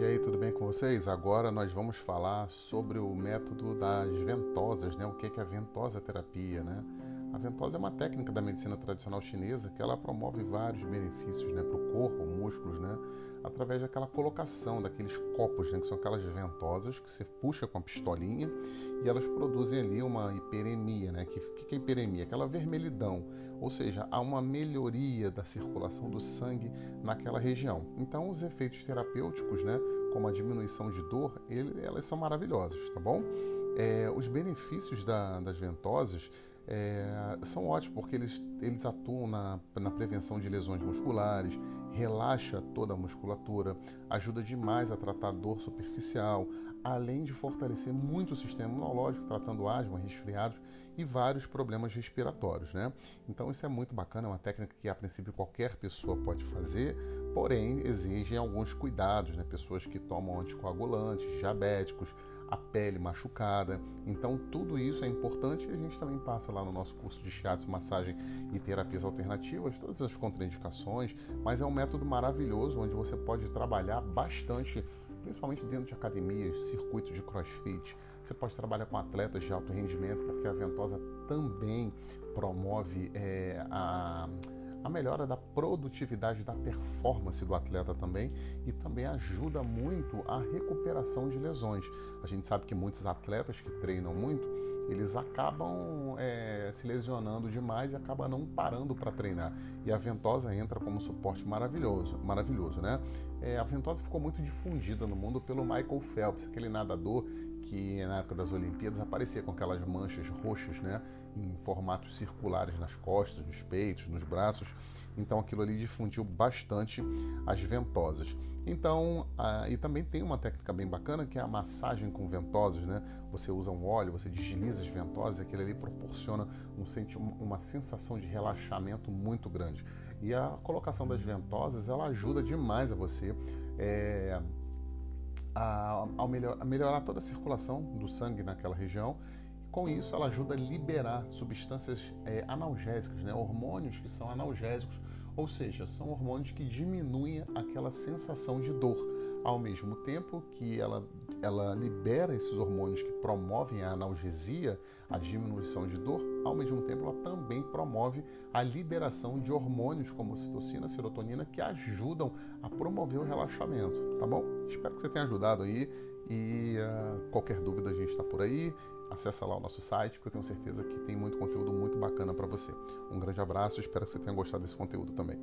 E aí, tudo bem com vocês? Agora nós vamos falar sobre o método das ventosas, né? O que é a ventosa terapia, né? A ventosa é uma técnica da medicina tradicional chinesa que ela promove vários benefícios né, para o corpo, músculos, né, através daquela colocação daqueles copos, né, que são aquelas ventosas que você puxa com a pistolinha e elas produzem ali uma hiperemia. Né? Que, que é hiperemia? Aquela vermelhidão, ou seja, há uma melhoria da circulação do sangue naquela região. Então, os efeitos terapêuticos, né, como a diminuição de dor, ele, elas são maravilhosas, tá bom? É, os benefícios da, das ventosas é, são ótimos porque eles, eles atuam na, na prevenção de lesões musculares, relaxa toda a musculatura, ajuda demais a tratar dor superficial, além de fortalecer muito o sistema imunológico, tratando asma, resfriados e vários problemas respiratórios, né? Então isso é muito bacana, é uma técnica que a princípio qualquer pessoa pode fazer, porém exigem alguns cuidados, né? Pessoas que tomam anticoagulantes, diabéticos, a pele machucada. Então, tudo isso é importante e a gente também passa lá no nosso curso de shiatsu, massagem e terapias alternativas, todas as contraindicações, mas é um método maravilhoso onde você pode trabalhar bastante, principalmente dentro de academias, circuitos de crossfit. Você pode trabalhar com atletas de alto rendimento, porque a ventosa também promove é, a a melhora da produtividade da performance do atleta também e também ajuda muito a recuperação de lesões. A gente sabe que muitos atletas que treinam muito, eles acabam é, se lesionando demais e acabam não parando para treinar. E a ventosa entra como suporte maravilhoso, maravilhoso, né? É, a ventosa ficou muito difundida no mundo pelo Michael Phelps, aquele nadador que na época das Olimpíadas aparecia com aquelas manchas roxas, né? em formatos circulares nas costas, nos peitos, nos braços. Então aquilo ali difundiu bastante as ventosas. Então, e também tem uma técnica bem bacana que é a massagem com ventosas, né? Você usa um óleo, você desliza as ventosas e aquilo ali proporciona um, uma sensação de relaxamento muito grande. E a colocação das ventosas, ela ajuda demais a você é, a, a, melhor, a melhorar toda a circulação do sangue naquela região com isso, ela ajuda a liberar substâncias é, analgésicas, né? hormônios que são analgésicos, ou seja, são hormônios que diminuem aquela sensação de dor. Ao mesmo tempo que ela, ela libera esses hormônios que promovem a analgesia, a diminuição de dor, ao mesmo tempo ela também promove a liberação de hormônios como citocina, serotonina, que ajudam a promover o relaxamento, tá bom? Espero que você tenha ajudado aí e uh, qualquer dúvida a gente está por aí acessa lá o nosso site, porque eu tenho certeza que tem muito conteúdo muito bacana para você. Um grande abraço, espero que você tenha gostado desse conteúdo também.